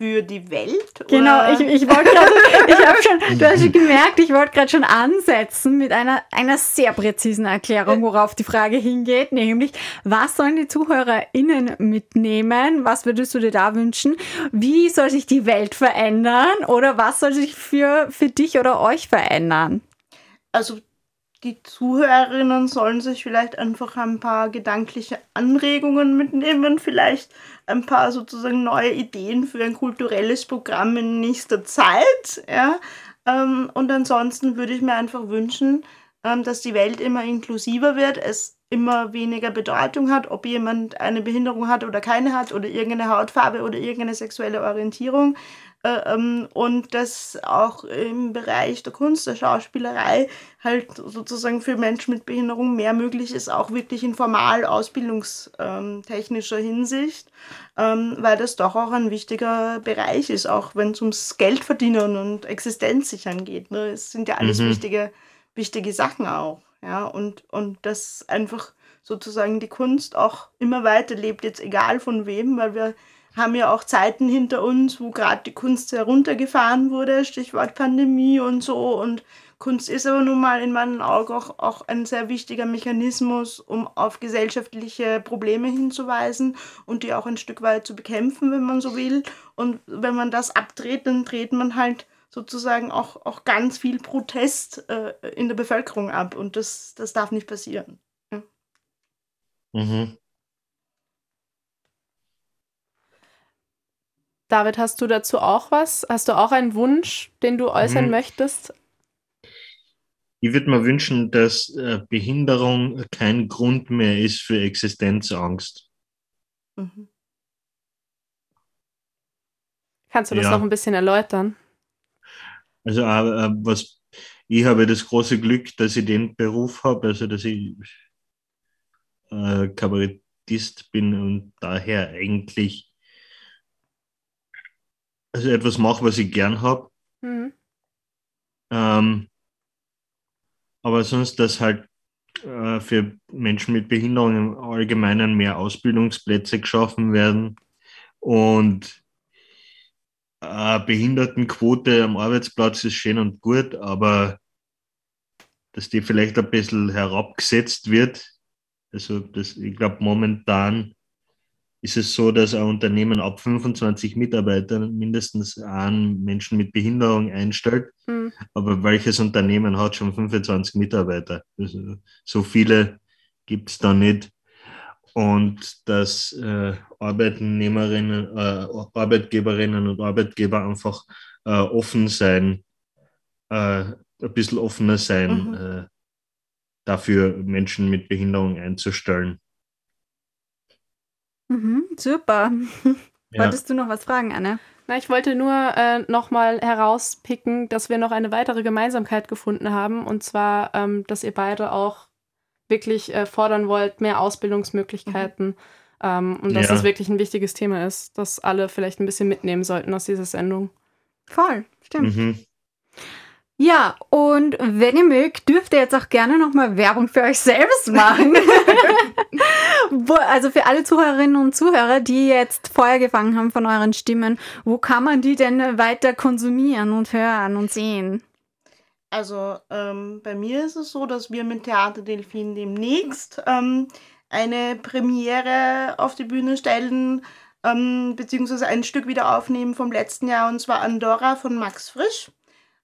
Für die Welt? Genau, ich, ich wollte gerade, ich habe schon, du hast schon gemerkt, ich wollte gerade schon ansetzen mit einer, einer sehr präzisen Erklärung, worauf die Frage hingeht, nämlich, was sollen die ZuhörerInnen mitnehmen? Was würdest du dir da wünschen? Wie soll sich die Welt verändern? Oder was soll sich für, für dich oder euch verändern? Also die Zuhörerinnen sollen sich vielleicht einfach ein paar gedankliche Anregungen mitnehmen, vielleicht ein paar sozusagen neue Ideen für ein kulturelles Programm in nächster Zeit. Ja? Ähm, und ansonsten würde ich mir einfach wünschen, ähm, dass die Welt immer inklusiver wird, es immer weniger Bedeutung hat, ob jemand eine Behinderung hat oder keine hat oder irgendeine Hautfarbe oder irgendeine sexuelle Orientierung, und dass auch im Bereich der Kunst, der Schauspielerei halt sozusagen für Menschen mit Behinderung mehr möglich ist, auch wirklich in formal ausbildungstechnischer Hinsicht, ähm, weil das doch auch ein wichtiger Bereich ist, auch wenn es ums Geldverdienen und Existenzsichern geht. Ne? Es sind ja alles mhm. wichtige, wichtige Sachen auch. Ja? Und, und das einfach sozusagen die Kunst auch immer weiterlebt, jetzt egal von wem, weil wir haben ja auch Zeiten hinter uns, wo gerade die Kunst sehr runtergefahren wurde, Stichwort Pandemie und so. Und Kunst ist aber nun mal in meinen Augen auch, auch ein sehr wichtiger Mechanismus, um auf gesellschaftliche Probleme hinzuweisen und die auch ein Stück weit zu bekämpfen, wenn man so will. Und wenn man das abdreht, dann dreht man halt sozusagen auch, auch ganz viel Protest äh, in der Bevölkerung ab. Und das, das darf nicht passieren. Mhm. David, hast du dazu auch was? Hast du auch einen Wunsch, den du äußern mhm. möchtest? Ich würde mir wünschen, dass äh, Behinderung kein Grund mehr ist für Existenzangst. Mhm. Kannst du das ja. noch ein bisschen erläutern? Also, äh, was ich habe das große Glück, dass ich den Beruf habe, also dass ich äh, Kabarettist bin und daher eigentlich also etwas mache, was ich gern habe. Mhm. Ähm, aber sonst, dass halt äh, für Menschen mit Behinderung im Allgemeinen mehr Ausbildungsplätze geschaffen werden und äh, Behindertenquote am Arbeitsplatz ist schön und gut, aber dass die vielleicht ein bisschen herabgesetzt wird. Also das, ich glaube, momentan ist es so, dass ein Unternehmen ab 25 Mitarbeitern mindestens einen Menschen mit Behinderung einstellt. Mhm. Aber welches Unternehmen hat schon 25 Mitarbeiter? Also, so viele gibt es da nicht. Und dass äh, Arbeitnehmerinnen, äh, Arbeitgeberinnen und Arbeitgeber einfach äh, offen sein, äh, ein bisschen offener sein, mhm. Äh, dafür Menschen mit Behinderung einzustellen. Mhm, super. Ja. Wolltest du noch was fragen, Anne? Na, ich wollte nur äh, nochmal herauspicken, dass wir noch eine weitere Gemeinsamkeit gefunden haben. Und zwar, ähm, dass ihr beide auch wirklich äh, fordern wollt, mehr Ausbildungsmöglichkeiten. Mhm. Ähm, und dass ja. das wirklich ein wichtiges Thema ist, das alle vielleicht ein bisschen mitnehmen sollten aus dieser Sendung. Voll, stimmt. Mhm. Ja, und wenn ihr mögt, dürft ihr jetzt auch gerne nochmal Werbung für euch selbst machen. also für alle Zuhörerinnen und Zuhörer, die jetzt Feuer gefangen haben von euren Stimmen, wo kann man die denn weiter konsumieren und hören und sehen? Also ähm, bei mir ist es so, dass wir mit Theater Delfin demnächst ähm, eine Premiere auf die Bühne stellen, ähm, beziehungsweise ein Stück wieder aufnehmen vom letzten Jahr, und zwar Andorra von Max Frisch.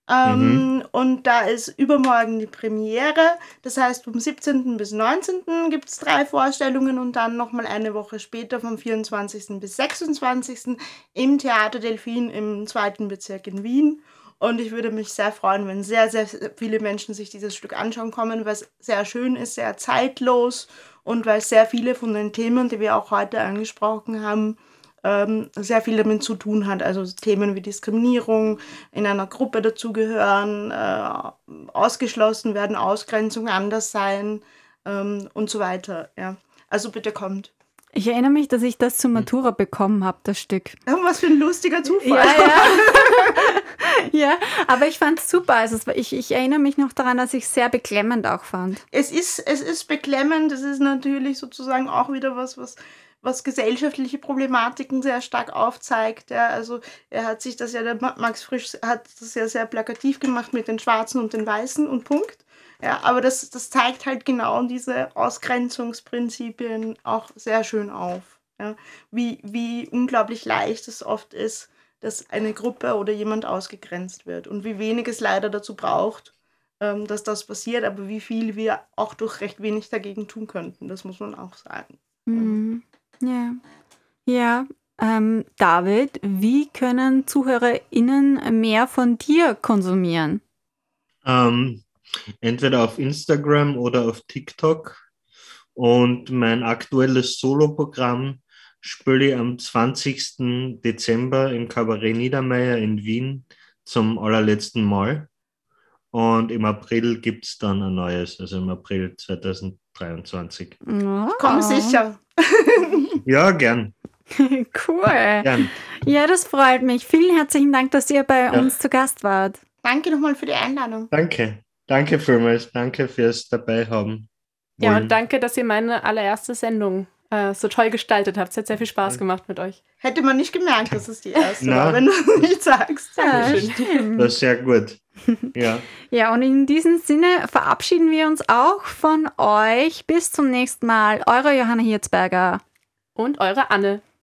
Ähm, mhm. Und da ist übermorgen die Premiere. Das heißt, vom 17. bis 19. gibt es drei Vorstellungen und dann nochmal eine Woche später, vom 24. bis 26. im Theater Delfin im zweiten Bezirk in Wien. Und ich würde mich sehr freuen, wenn sehr, sehr viele Menschen sich dieses Stück anschauen kommen, weil es sehr schön ist, sehr zeitlos und weil sehr viele von den Themen, die wir auch heute angesprochen haben, ähm, sehr viel damit zu tun hat. Also Themen wie Diskriminierung, in einer Gruppe dazugehören, äh, ausgeschlossen werden, Ausgrenzung, anders sein ähm, und so weiter. Ja. Also bitte kommt. Ich erinnere mich, dass ich das zur Matura bekommen habe, das Stück. Ja, was für ein lustiger Zufall. Ja, ja. ja aber ich fand es super. Also ich, ich erinnere mich noch daran, dass ich es sehr beklemmend auch fand. Es ist, es ist beklemmend. Es ist natürlich sozusagen auch wieder was, was was gesellschaftliche Problematiken sehr stark aufzeigt. Ja, also er hat sich das ja, der Max Frisch hat das ja sehr plakativ gemacht mit den Schwarzen und den Weißen und Punkt. Ja, aber das, das zeigt halt genau diese Ausgrenzungsprinzipien auch sehr schön auf. Ja, wie, wie unglaublich leicht es oft ist, dass eine Gruppe oder jemand ausgegrenzt wird und wie wenig es leider dazu braucht, ähm, dass das passiert, aber wie viel wir auch durch recht wenig dagegen tun könnten, das muss man auch sagen. Mhm. Ja. Ja, ähm, David, wie können ZuhörerInnen mehr von dir konsumieren? Ähm, entweder auf Instagram oder auf TikTok. Und mein aktuelles Soloprogramm spiele ich am 20. Dezember im Kabarett Niedermeyer in Wien zum allerletzten Mal. Und im April gibt es dann ein neues, also im April 2023. Oh. Komm sicher. Ja, gern. Cool. gern. Ja, das freut mich. Vielen herzlichen Dank, dass ihr bei Ja. uns zu Gast wart. Danke nochmal für die Einladung. Danke. Danke vielmals. Danke fürs dabei haben. Ja, und danke, dass ihr meine allererste Sendung äh, so toll gestaltet habt. Es hat sehr viel Spaß gemacht mit euch. Hätte man nicht gemerkt, dass es die erste war, wenn du es nicht sagst. Ja, Dankeschön. stimmt. Das ist sehr gut. Ja. Ja, und in diesem Sinne verabschieden wir uns auch von euch. Bis zum nächsten Mal. Eure Johanna Hirzberger. Und eure Anne.